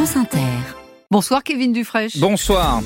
France Inter. Bonsoir Kevin Dufresne. Bonsoir.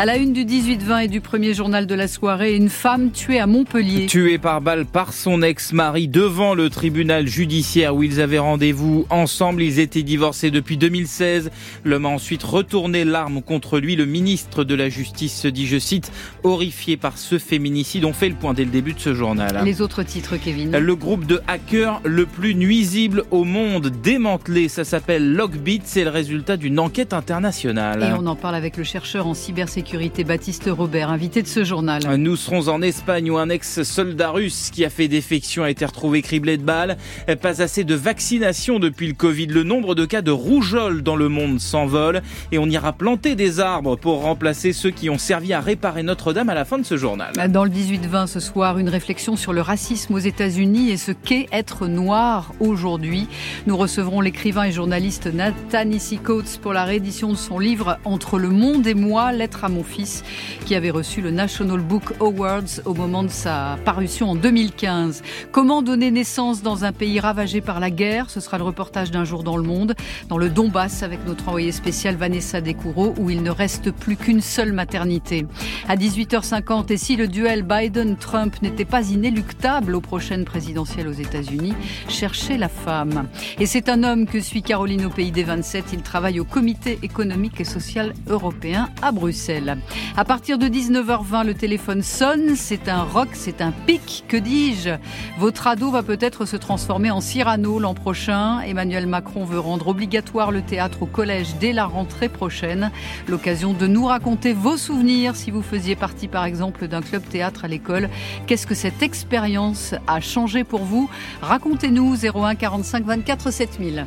À la une du 18-20 et du premier journal de la soirée, une femme tuée à Montpellier. Tuée par balle par son ex-mari devant le tribunal judiciaire où ils avaient rendez-vous ensemble. Ils étaient divorcés depuis 2016. L'homme a ensuite retourné l'arme contre lui. Le ministre de la Justice se dit, je cite, horrifié par ce féminicide. On fait le point dès le début de ce journal. Les autres titres, Kevin. Le groupe de hackers le plus nuisible au monde démantelé. Ça s'appelle Logbit. C'est le résultat d'une enquête internationale. Et on en parle avec le chercheur en cybersécurité Baptiste Robert, invité de ce journal. Nous serons en Espagne où un ex-soldat russe qui a fait défection a été retrouvé criblé de balles. Pas assez de vaccination depuis le Covid. Le nombre de cas de rougeole dans le monde s'envole et on ira planter des arbres pour remplacer ceux qui ont servi à réparer Notre-Dame à la fin de ce journal. Dans le 18-20 ce soir, une réflexion sur le racisme aux États-Unis et ce qu'est être noir aujourd'hui. Nous recevrons l'écrivain et journaliste Nathan Coates pour la réédition de son livre Entre le monde et moi, lettre à mon fils, qui avait reçu le National Book Awards au moment de sa parution en 2015. Comment donner naissance dans un pays ravagé par la guerre? Ce sera le reportage d'un jour dans le monde, dans le Donbass, avec notre envoyée spéciale Vanessa Descoureaux, où il ne reste plus qu'une seule maternité. À 18h50, et si le duel Biden-Trump n'était pas inéluctable aux prochaines présidentielles aux États-Unis, cherchez la femme. Et c'est un homme que suit Caroline au pays des 27. Il travaille au Comité économique et social européen à Bruxelles. À partir de 19h20, le téléphone sonne. C'est un rock, c'est un pic, que dis-je? Votre ado va peut-être se transformer en Cyrano l'an prochain. Emmanuel Macron veut rendre obligatoire le théâtre au collège dès la rentrée prochaine. L'occasion de nous raconter vos souvenirs si vous faisiez partie par exemple d'un club théâtre à l'école. Qu'est-ce que cette expérience a changé pour vous? Racontez-nous 01 45 24 7000.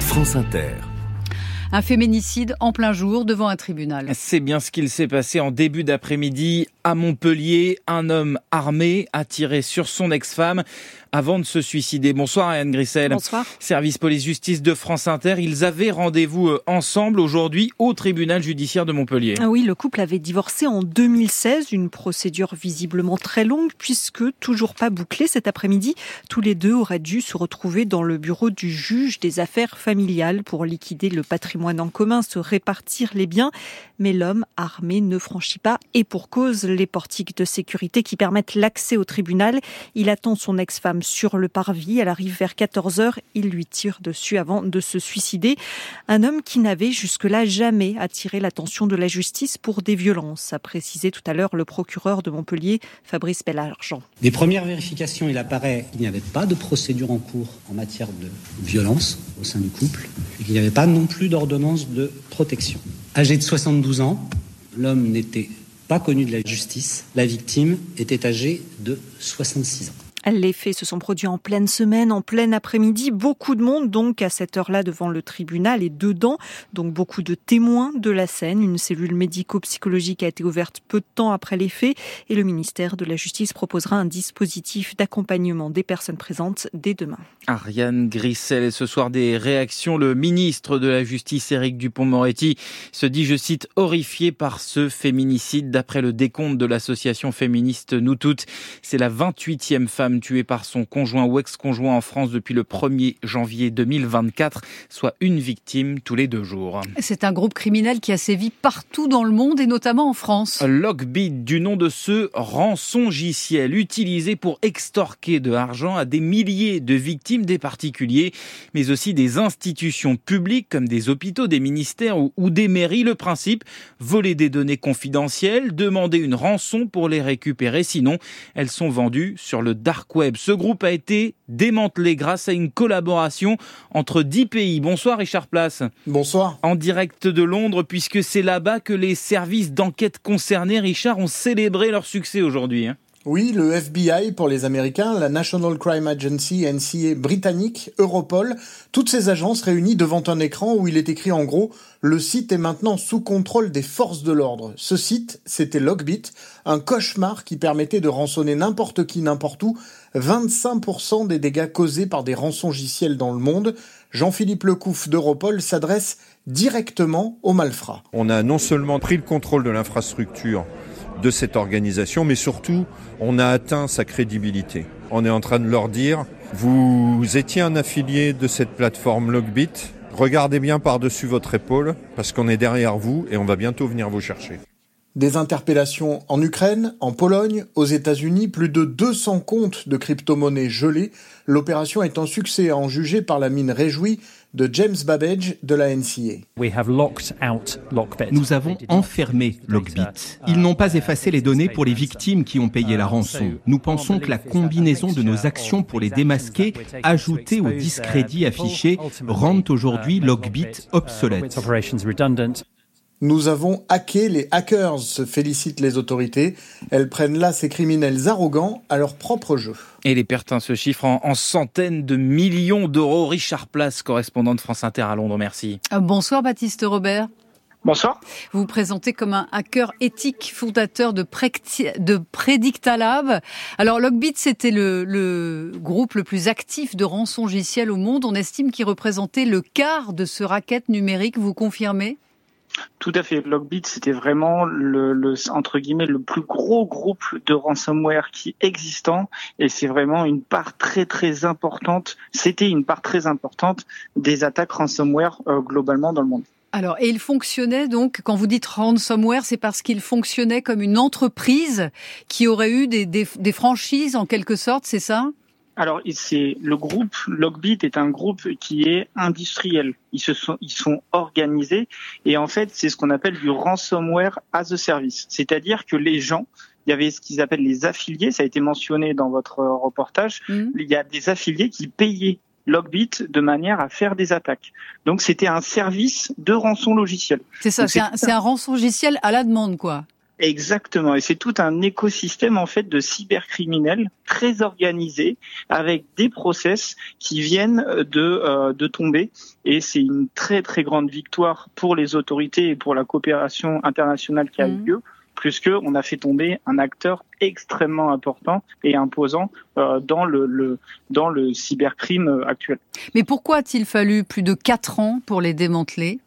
France Inter. Un féminicide en plein jour devant un tribunal. C'est bien ce qu'il s'est passé en début d'après-midi à Montpellier. Un homme armé a tiré sur son ex-femme avant de se suicider. Bonsoir Anne Grissel. Bonsoir. Service police-justice de France Inter. Ils avaient rendez-vous euh, ensemble aujourd'hui au tribunal judiciaire de Montpellier. Ah oui, le couple avait divorcé en 2016, une procédure visiblement très longue puisque toujours pas bouclée cet après-midi. Tous les deux auraient dû se retrouver dans le bureau du juge des affaires familiales pour liquider le patrimoine en commun, se répartir les biens. Mais l'homme armé ne franchit pas et pour cause les portiques de sécurité qui permettent l'accès au tribunal. Il attend son ex-femme sur le parvis. Elle arrive vers 14h. Il lui tire dessus avant de se suicider. Un homme qui n'avait jusque-là jamais attiré l'attention de la justice pour des violences, a précisé tout à l'heure le procureur de Montpellier, Fabrice Bellargent. Des premières vérifications, il apparaît qu'il n'y avait pas de procédure en cours en matière de violence au sein du couple et qu'il n'y avait pas non plus d'ordonnance de protection. Âgé de 72 ans, l'homme n'était pas connu de la justice. La victime était âgée de 66 ans. Les faits se sont produits en pleine semaine, en plein après-midi. Beaucoup de monde donc à cette heure-là devant le tribunal et dedans. Donc beaucoup de témoins de la scène. Une cellule médico-psychologique a été ouverte peu de temps après les faits et le ministère de la Justice proposera un dispositif d'accompagnement des personnes présentes dès demain. Ariane Grissel ce soir des réactions. Le ministre de la Justice, Éric Dupont-Moretti, se dit, je cite, horrifié par ce féminicide. D'après le décompte de l'association féministe Nous Toutes, c'est la 28e femme tuée par son conjoint ou ex-conjoint en France depuis le 1er janvier 2024, soit une victime tous les deux jours. C'est un groupe criminel qui a sévi partout dans le monde et notamment en France. Lockbit, du nom de ce rançongiciel utilisé pour extorquer de l'argent à des milliers de victimes, des particuliers, mais aussi des institutions publiques comme des hôpitaux, des ministères ou des mairies. Le principe, voler des données confidentielles, demander une rançon pour les récupérer, sinon elles sont vendues sur le dark web. Ce groupe a été démantelé grâce à une collaboration entre dix pays. Bonsoir Richard Place. Bonsoir. En direct de Londres, puisque c'est là-bas que les services d'enquête concernés, Richard, ont célébré leur succès aujourd'hui. Oui, le FBI pour les Américains, la National Crime Agency, NCA britannique, Europol, toutes ces agences réunies devant un écran où il est écrit en gros le site est maintenant sous contrôle des forces de l'ordre. Ce site, c'était Logbit, un cauchemar qui permettait de rançonner n'importe qui, n'importe où, 25% des dégâts causés par des rançongiciels dans le monde. Jean-Philippe Lecouf d'Europol s'adresse directement aux malfrats. On a non seulement pris le contrôle de l'infrastructure de cette organisation, mais surtout, on a atteint sa crédibilité. On est en train de leur dire, vous étiez un affilié de cette plateforme Logbit, regardez bien par-dessus votre épaule parce qu'on est derrière vous et on va bientôt venir vous chercher. Des interpellations en Ukraine, en Pologne, aux États-Unis, plus de 200 comptes de crypto-monnaies gelés. L'opération est un succès à en juger par la mine réjouie de James Babbage de la NCA. Nous avons enfermé Lockbit. Ils n'ont pas effacé les données pour les victimes qui ont payé la rançon. Nous pensons que la combinaison de nos actions pour les démasquer, ajoutées au discrédit affiché, rendent aujourd'hui Lockbit obsolète. Nous avons hacké les hackers, se félicitent les autorités. Elles prennent là ces criminels arrogants à leur propre jeu. Et les pertes se chiffrent en, centaines de millions d'euros. Richard Place, correspondant de France Inter à Londres, merci. Euh, bonsoir Baptiste Robert. Bonsoir. Vous vous présentez comme un hacker éthique, fondateur de, de Predictalab. Alors, Logbit, c'était le, le, groupe le plus actif de rançongiciels au monde. On estime qu'il représentait le quart de ce racket numérique. Vous confirmez? Tout à fait. Logbit, c'était vraiment le, entre guillemets le plus gros groupe de ransomware qui existant, et c'est vraiment une part très très importante. C'était une part très importante des attaques ransomware euh, globalement dans le monde. Alors, et il fonctionnait donc, quand vous dites ransomware, c'est parce qu'il fonctionnait comme une entreprise qui aurait eu des, des franchises en quelque sorte, c'est ça? Alors, c'est le groupe Logbit est un groupe qui est industriel. Ils se sont, ils sont organisés et en fait, c'est ce qu'on appelle du ransomware as a service. C'est-à-dire que les gens, il y avait ce qu'ils appellent les affiliés, ça a été mentionné dans votre reportage. Mmh. Il y a des affiliés qui payaient Logbit de manière à faire des attaques. Donc, c'était un service de rançon logiciel. C'est ça, c'est un, un rançon logiciel à la demande, quoi. Exactement, et c'est tout un écosystème en fait de cybercriminels très organisé avec des process qui viennent de euh, de tomber et c'est une très très grande victoire pour les autorités et pour la coopération internationale qui a eu mmh. lieu puisque on a fait tomber un acteur extrêmement important et imposant euh, dans le, le, dans le cybercrime actuel. Mais pourquoi a-t-il fallu plus de quatre ans pour les démanteler?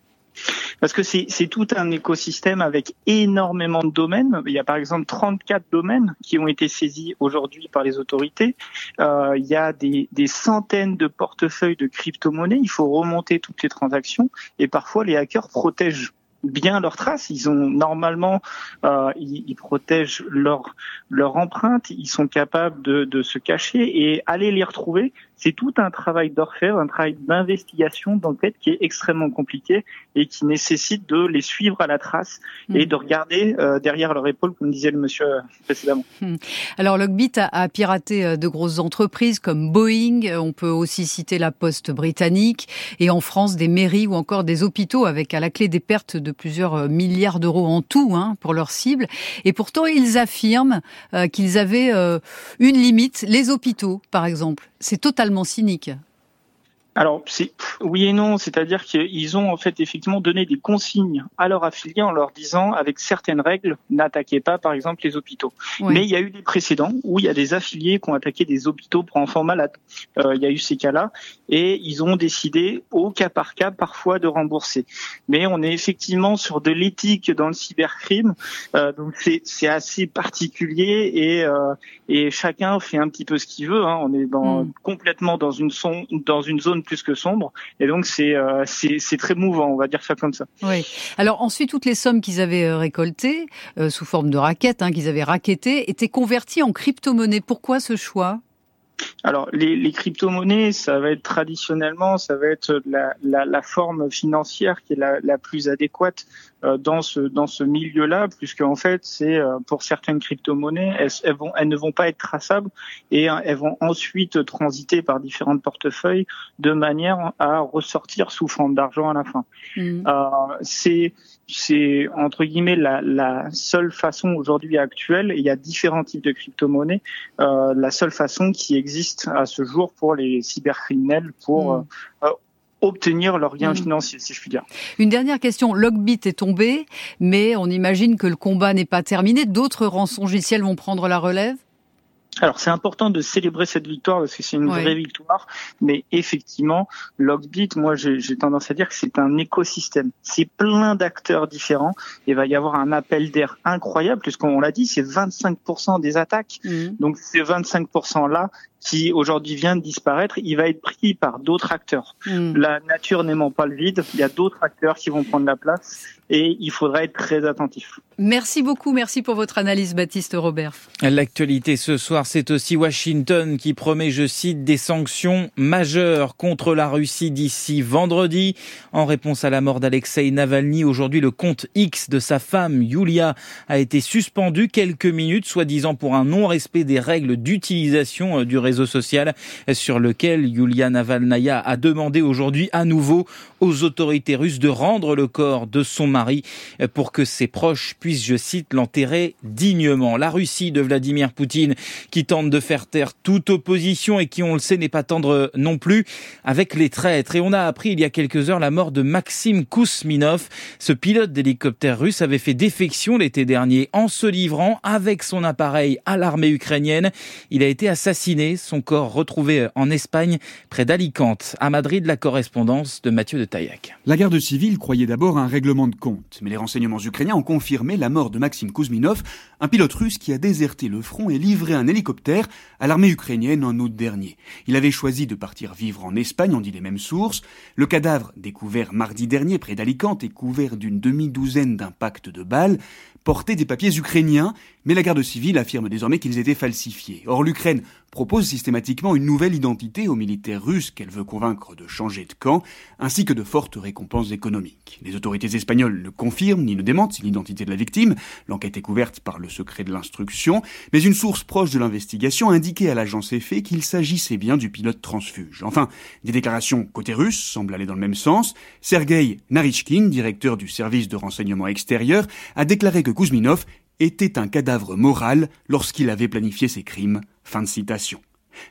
Parce que c'est tout un écosystème avec énormément de domaines. Il y a par exemple 34 domaines qui ont été saisis aujourd'hui par les autorités. Euh, il y a des, des centaines de portefeuilles de crypto-monnaies. Il faut remonter toutes les transactions et parfois les hackers protègent bien leurs traces. Ils ont normalement, euh, ils, ils, protègent leur leur empreinte. Ils sont capables de, de se cacher et aller les retrouver. C'est tout un travail d'orfèvre, un travail d'investigation, d'enquête qui est extrêmement compliqué et qui nécessite de les suivre à la trace et de hmm. regarder euh, derrière leur épaule, comme disait le monsieur euh, précédemment. Hmm. Alors Logbit a, a, piraté euh, de grosses entreprises comme Boeing. On peut aussi citer la Poste britannique et en France des mairies ou encore des hôpitaux avec à la clé des pertes de plusieurs milliards d'euros en tout hein, pour leur cible. Et pourtant ils affirment qu'ils avaient une limite, les hôpitaux par exemple. C'est totalement cynique. Alors, c'est oui et non, c'est-à-dire qu'ils ont en fait effectivement donné des consignes à leurs affiliés en leur disant, avec certaines règles, n'attaquez pas par exemple les hôpitaux. Mais il y a eu des précédents où il y a des affiliés qui ont attaqué des hôpitaux pour enfants malades. Euh, il y a eu ces cas-là et ils ont décidé au cas par cas parfois de rembourser. Mais on est effectivement sur de l'éthique dans le cybercrime, euh, donc c'est assez particulier et euh, et chacun fait un petit peu ce qu'il veut. Hein. On est dans, mm. complètement dans une, son, dans une zone plus que sombre. Et donc, euh, c'est c'est très mouvant, on va dire ça comme ça. Oui. Alors ensuite, toutes les sommes qu'ils avaient euh, récoltées, euh, sous forme de raquettes, hein, qu'ils avaient raquettées, étaient converties en crypto-monnaie. Pourquoi ce choix? Alors les, les crypto-monnaies, ça va être traditionnellement, ça va être la, la, la forme financière qui est la, la plus adéquate euh, dans ce dans ce milieu-là, puisque en fait c'est euh, pour certaines crypto-monnaies, elles, elles, vont elles ne vont pas être traçables et euh, elles vont ensuite transiter par différentes portefeuilles de manière à ressortir sous forme d'argent à la fin. Mmh. Euh, c'est c'est entre guillemets la, la seule façon aujourd'hui actuelle. il y a différents types de crypto-monnaies. Euh, la seule façon qui existe à ce jour pour les cybercriminels pour mmh. euh, obtenir leur gain mmh. financier, si je puis dire. Une dernière question. Logbit est tombé, mais on imagine que le combat n'est pas terminé. D'autres rançongiciels vont prendre la relève? Alors c'est important de célébrer cette victoire parce que c'est une vraie victoire, mais effectivement, Logbit, moi j'ai tendance à dire que c'est un écosystème. C'est plein d'acteurs différents. Il va y avoir un appel d'air incroyable puisqu'on l'a dit, c'est 25% des attaques. Mmh. Donc ces 25% là, qui aujourd'hui vient de disparaître, il va être pris par d'autres acteurs. Hmm. La nature n'aimant pas le vide, il y a d'autres acteurs qui vont prendre la place et il faudra être très attentif. Merci beaucoup, merci pour votre analyse Baptiste Robert. L'actualité ce soir, c'est aussi Washington qui promet, je cite, des sanctions majeures contre la Russie d'ici vendredi. En réponse à la mort d'Alexei Navalny, aujourd'hui le compte X de sa femme Yulia a été suspendu quelques minutes, soi-disant pour un non-respect des règles d'utilisation euh, du réseau social sur lequel Yulia Navalnaya a demandé aujourd'hui à nouveau aux autorités russes de rendre le corps de son mari pour que ses proches puissent, je cite, l'enterrer dignement. La Russie de Vladimir Poutine qui tente de faire taire toute opposition et qui, on le sait, n'est pas tendre non plus avec les traîtres. Et on a appris il y a quelques heures la mort de Maxime Kousminov. Ce pilote d'hélicoptère russe avait fait défection l'été dernier en se livrant avec son appareil à l'armée ukrainienne. Il a été assassiné, son corps retrouvé en Espagne près d'Alicante. À Madrid, la correspondance de Mathieu de la garde civile croyait d'abord un règlement de compte, mais les renseignements ukrainiens ont confirmé la mort de Maxime Kuzminov, un pilote russe qui a déserté le front et livré un hélicoptère à l'armée ukrainienne en août dernier. Il avait choisi de partir vivre en Espagne, on dit les mêmes sources. Le cadavre, découvert mardi dernier près d'Alicante, est couvert d'une demi-douzaine d'impacts de balles portaient des papiers ukrainiens, mais la garde civile affirme désormais qu'ils étaient falsifiés. Or, l'Ukraine propose systématiquement une nouvelle identité aux militaires russes qu'elle veut convaincre de changer de camp, ainsi que de fortes récompenses économiques. Les autorités espagnoles ne confirment ni ne démentent l'identité de la victime, l'enquête est couverte par le secret de l'instruction, mais une source proche de l'investigation a indiqué à l'agence EFE qu'il s'agissait bien du pilote transfuge. Enfin, des déclarations côté russe semblent aller dans le même sens. Sergei Narishkin, directeur du service de renseignement extérieur, a déclaré que Kuzminov était un cadavre moral lorsqu'il avait planifié ses crimes. Fin de citation.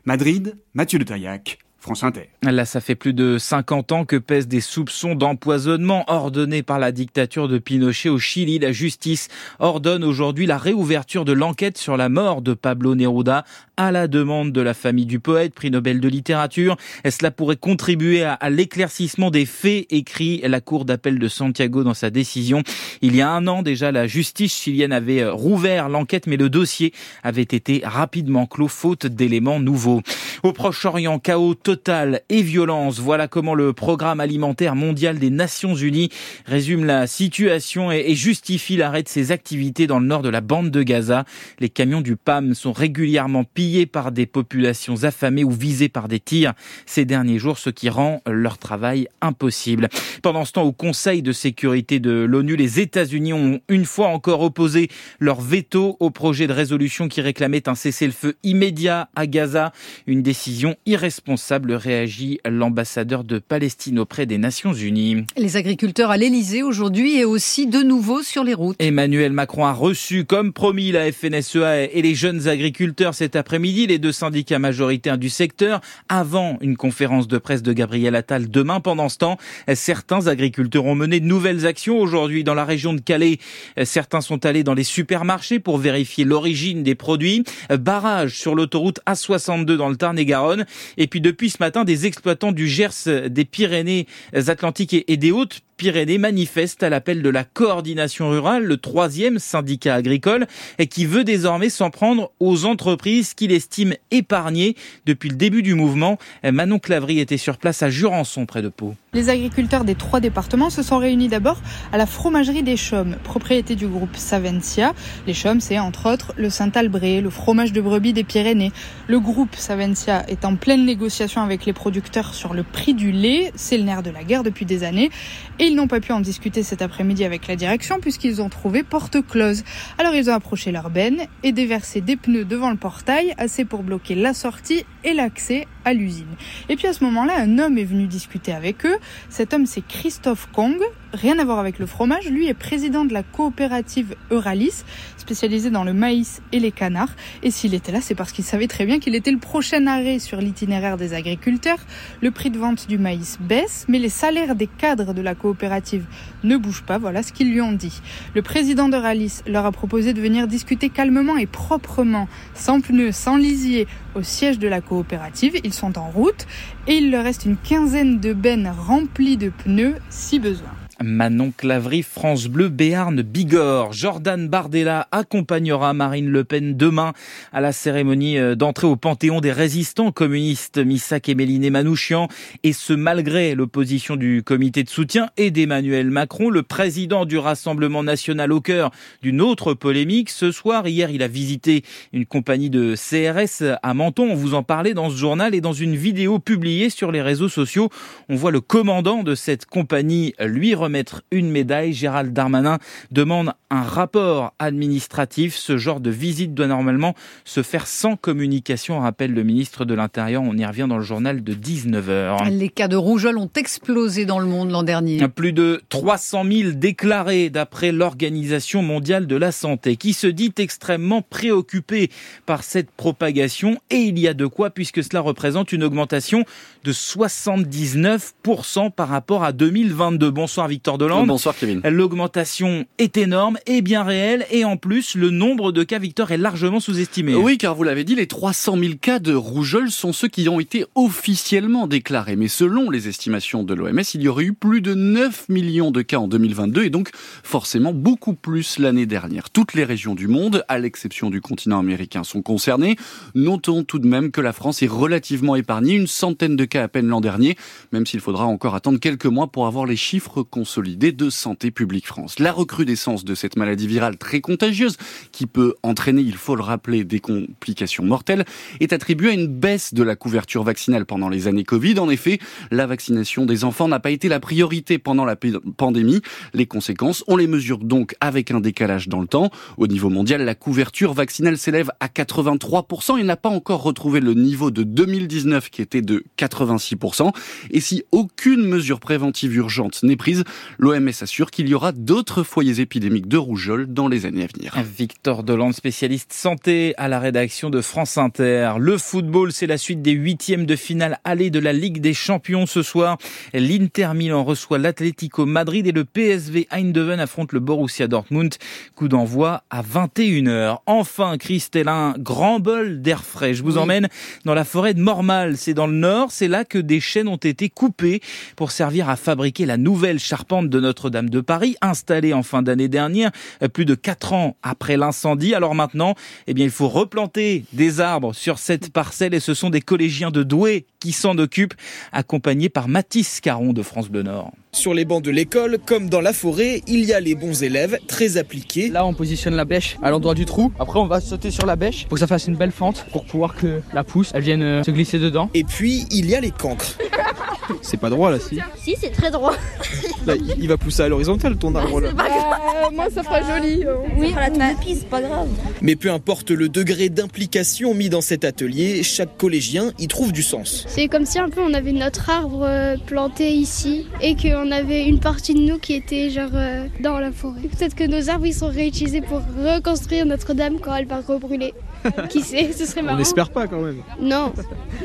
Madrid, Mathieu de Taillac, France Inter. Là, ça fait plus de 50 ans que pèsent des soupçons d'empoisonnement ordonnés par la dictature de Pinochet au Chili. La justice ordonne aujourd'hui la réouverture de l'enquête sur la mort de Pablo Neruda à la demande de la famille du poète, prix Nobel de littérature. Cela pourrait contribuer à, l'éclaircissement des faits, écrit la Cour d'appel de Santiago dans sa décision. Il y a un an déjà, la justice chilienne avait rouvert l'enquête, mais le dossier avait été rapidement clos faute d'éléments nouveaux. Au Proche-Orient, chaos total et violence. Voilà comment le programme alimentaire mondial des Nations Unies résume la situation et justifie l'arrêt de ses activités dans le nord de la bande de Gaza. Les camions du PAM sont régulièrement pillés par des populations affamées ou visées par des tirs ces derniers jours, ce qui rend leur travail impossible. Pendant ce temps, au Conseil de sécurité de l'ONU, les États-Unis ont une fois encore opposé leur veto au projet de résolution qui réclamait un cessez-le-feu immédiat à Gaza, une décision irresponsable réagit l'ambassadeur de Palestine auprès des Nations Unies. Les agriculteurs à l'Elysée aujourd'hui et aussi de nouveau sur les routes. Emmanuel Macron a reçu, comme promis, la FNSEA et les jeunes agriculteurs cet après-midi, les deux syndicats majoritaires du secteur, avant une conférence de presse de Gabriel Attal demain. Pendant ce temps, certains agriculteurs ont mené de nouvelles actions aujourd'hui dans la région de Calais. Certains sont allés dans les supermarchés pour vérifier l'origine des produits. Barrage sur l'autoroute A62 dans le Tarn-et-Garonne. Et puis depuis ce matin, des exploitants du Gers, des Pyrénées-Atlantiques et des Hautes Pyrénées manifeste à l'appel de la coordination rurale, le troisième syndicat agricole, et qui veut désormais s'en prendre aux entreprises qu'il estime épargnées depuis le début du mouvement. Manon Clavry était sur place à Jurançon, près de Pau. Les agriculteurs des trois départements se sont réunis d'abord à la fromagerie des Chaumes, propriété du groupe Savencia. Les Chaumes, c'est entre autres le Saint-Albré, le fromage de brebis des Pyrénées. Le groupe Savencia est en pleine négociation avec les producteurs sur le prix du lait. C'est le nerf de la guerre depuis des années. Et ils n'ont pas pu en discuter cet après-midi avec la direction puisqu'ils ont trouvé porte close. Alors ils ont approché leur benne et déversé des pneus devant le portail, assez pour bloquer la sortie et l'accès à l'usine. Et puis à ce moment-là, un homme est venu discuter avec eux. Cet homme, c'est Christophe Kong. Rien à voir avec le fromage. Lui est président de la coopérative Euralis, spécialisée dans le maïs et les canards. Et s'il était là, c'est parce qu'il savait très bien qu'il était le prochain arrêt sur l'itinéraire des agriculteurs. Le prix de vente du maïs baisse, mais les salaires des cadres de la coopérative ne bougent pas. Voilà ce qu'ils lui ont dit. Le président d'Euralis leur a proposé de venir discuter calmement et proprement, sans pneus, sans lisier, au siège de la coopérative. Ils sont en route et il leur reste une quinzaine de bennes remplies de pneus si besoin. Manon Clavry, France Bleu, Béarn, Bigorre. Jordan Bardella accompagnera Marine Le Pen demain à la cérémonie euh, d'entrée au Panthéon des résistants communistes Missak et Méliné Manouchian. Et ce, malgré l'opposition du comité de soutien et d'Emmanuel Macron, le président du Rassemblement national au cœur d'une autre polémique. Ce soir, hier, il a visité une compagnie de CRS à Menton. On vous en parlait dans ce journal et dans une vidéo publiée sur les réseaux sociaux. On voit le commandant de cette compagnie lui remettre mettre une médaille. Gérald Darmanin demande un rapport administratif. Ce genre de visite doit normalement se faire sans communication, rappelle le ministre de l'Intérieur. On y revient dans le journal de 19h. Les cas de rougeole ont explosé dans le monde l'an dernier. Plus de 300 000 déclarés d'après l'Organisation mondiale de la santé, qui se dit extrêmement préoccupée par cette propagation. Et il y a de quoi, puisque cela représente une augmentation de 79% par rapport à 2022. Bonsoir Victor. Victor Delande. Bonsoir Kevin. L'augmentation est énorme et bien réelle et en plus le nombre de cas Victor est largement sous-estimé. Oui car vous l'avez dit, les 300 000 cas de rougeole sont ceux qui ont été officiellement déclarés. Mais selon les estimations de l'OMS, il y aurait eu plus de 9 millions de cas en 2022 et donc forcément beaucoup plus l'année dernière. Toutes les régions du monde, à l'exception du continent américain, sont concernées. Notons tout de même que la France est relativement épargnée, une centaine de cas à peine l'an dernier, même s'il faudra encore attendre quelques mois pour avoir les chiffres consolidés de Santé publique France. La recrudescence de cette maladie virale très contagieuse, qui peut entraîner, il faut le rappeler, des complications mortelles, est attribuée à une baisse de la couverture vaccinale pendant les années Covid. En effet, la vaccination des enfants n'a pas été la priorité pendant la pandémie. Les conséquences, on les mesure donc avec un décalage dans le temps. Au niveau mondial, la couverture vaccinale s'élève à 83% et n'a pas encore retrouvé le niveau de 2019 qui était de 86%. Et si aucune mesure préventive urgente n'est prise, L'OMS assure qu'il y aura d'autres foyers épidémiques de rougeole dans les années à venir. Victor Delande, spécialiste santé à la rédaction de France Inter. Le football, c'est la suite des huitièmes de finale aller de la Ligue des Champions ce soir. L'Inter Milan reçoit l'Atlético Madrid et le PSV Eindhoven affronte le Borussia Dortmund. Coup d'envoi à 21h. Enfin, Christelle, un grand bol d'air frais. Je vous emmène dans la forêt de Mormal. C'est dans le nord. C'est là que des chênes ont été coupés pour servir à fabriquer la nouvelle charpente de Notre-Dame de Paris, installée en fin d'année dernière, euh, plus de quatre ans après l'incendie. Alors maintenant, eh bien, il faut replanter des arbres sur cette parcelle et ce sont des collégiens de Douai qui s'en occupent, accompagnés par Mathis Caron de France Bleu Nord. Sur les bancs de l'école, comme dans la forêt, il y a les bons élèves, très appliqués. Là, on positionne la bêche à l'endroit du trou. Après, on va sauter sur la bêche pour que ça fasse une belle fente, pour pouvoir que la pousse, elle vienne euh, se glisser dedans. Et puis, il y a les cancres. C'est pas droit là, si Si, c'est très droit. Là, il va pousser à l'horizontale ton arbre là. Euh, moi, ça fera joli. Oui, la c'est pas grave. Mais peu importe le degré d'implication mis dans cet atelier, chaque collégien y trouve du sens. C'est comme si un peu on avait notre arbre planté ici et que on avait une partie de nous qui était genre euh, dans la forêt. Peut-être que nos arbres ils sont réutilisés pour reconstruire Notre-Dame quand elle va rebrûler. Qui sait, ce serait marrant. On n'espère pas quand même. Non.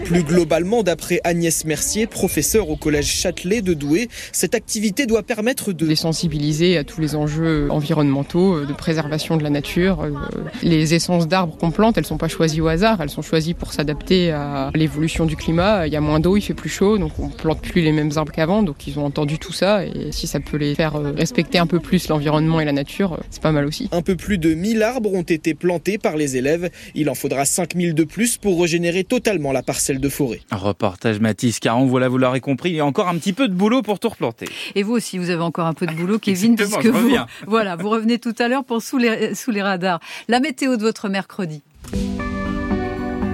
Plus globalement, d'après Agnès Mercier, professeure au collège Châtelet de Douai, cette activité doit permettre de les sensibiliser à tous les enjeux environnementaux, euh, de préservation de la nature. Euh, les essences d'arbres qu'on plante, elles sont pas choisies au hasard, elles sont choisies pour s'adapter à l'évolution du climat. Il y a moins d'eau, il fait plus chaud, donc on plante plus les mêmes arbres qu'avant. Donc ils ont entendu tout ça et si ça peut les faire euh, respecter un peu plus l'environnement et la nature, c'est pas mal aussi. Un peu plus de 1000 arbres ont été plantés par les élèves il en faudra 5000 de plus pour régénérer totalement la parcelle de forêt. Un reportage Mathis Caron, voilà, vous l'aurez compris, il y a encore un petit peu de boulot pour tout replanter. Et vous aussi, vous avez encore un peu de boulot, Kevin, puisque vous, voilà, vous revenez tout à l'heure pour sous les, sous les radars. La météo de votre mercredi.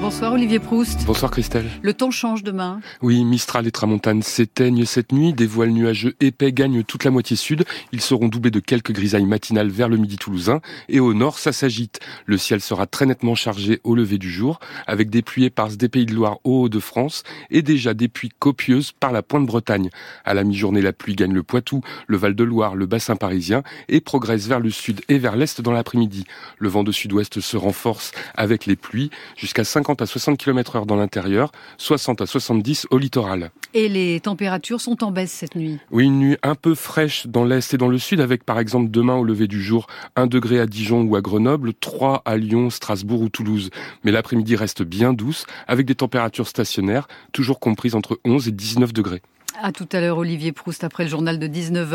Bonsoir Olivier Proust. Bonsoir Christelle. Le temps change demain. Oui, Mistral et Tramontane s'éteignent cette nuit. Des voiles nuageux épais gagnent toute la moitié sud. Ils seront doublés de quelques grisailles matinales vers le midi toulousain. Et au nord, ça s'agite. Le ciel sera très nettement chargé au lever du jour, avec des pluies éparses des Pays de Loire au Haut-de-France et déjà des pluies copieuses par la pointe Bretagne. À la mi-journée, la pluie gagne le Poitou, le Val-de-Loire, le bassin parisien et progresse vers le sud et vers l'est dans l'après-midi. Le vent de sud-ouest se renforce avec les pluies jusqu'à 50 50 à 60 km heure dans l'intérieur, 60 à 70 au littoral. Et les températures sont en baisse cette nuit Oui, une nuit un peu fraîche dans l'est et dans le sud, avec par exemple demain au lever du jour 1 degré à Dijon ou à Grenoble, 3 à Lyon, Strasbourg ou Toulouse. Mais l'après-midi reste bien douce, avec des températures stationnaires, toujours comprises entre 11 et 19 degrés. À tout à l'heure, Olivier Proust, après le journal de 19h.